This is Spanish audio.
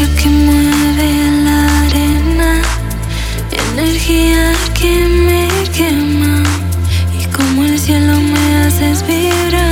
Que mueve la arena, energía que me quema y como el cielo me haces vibrar.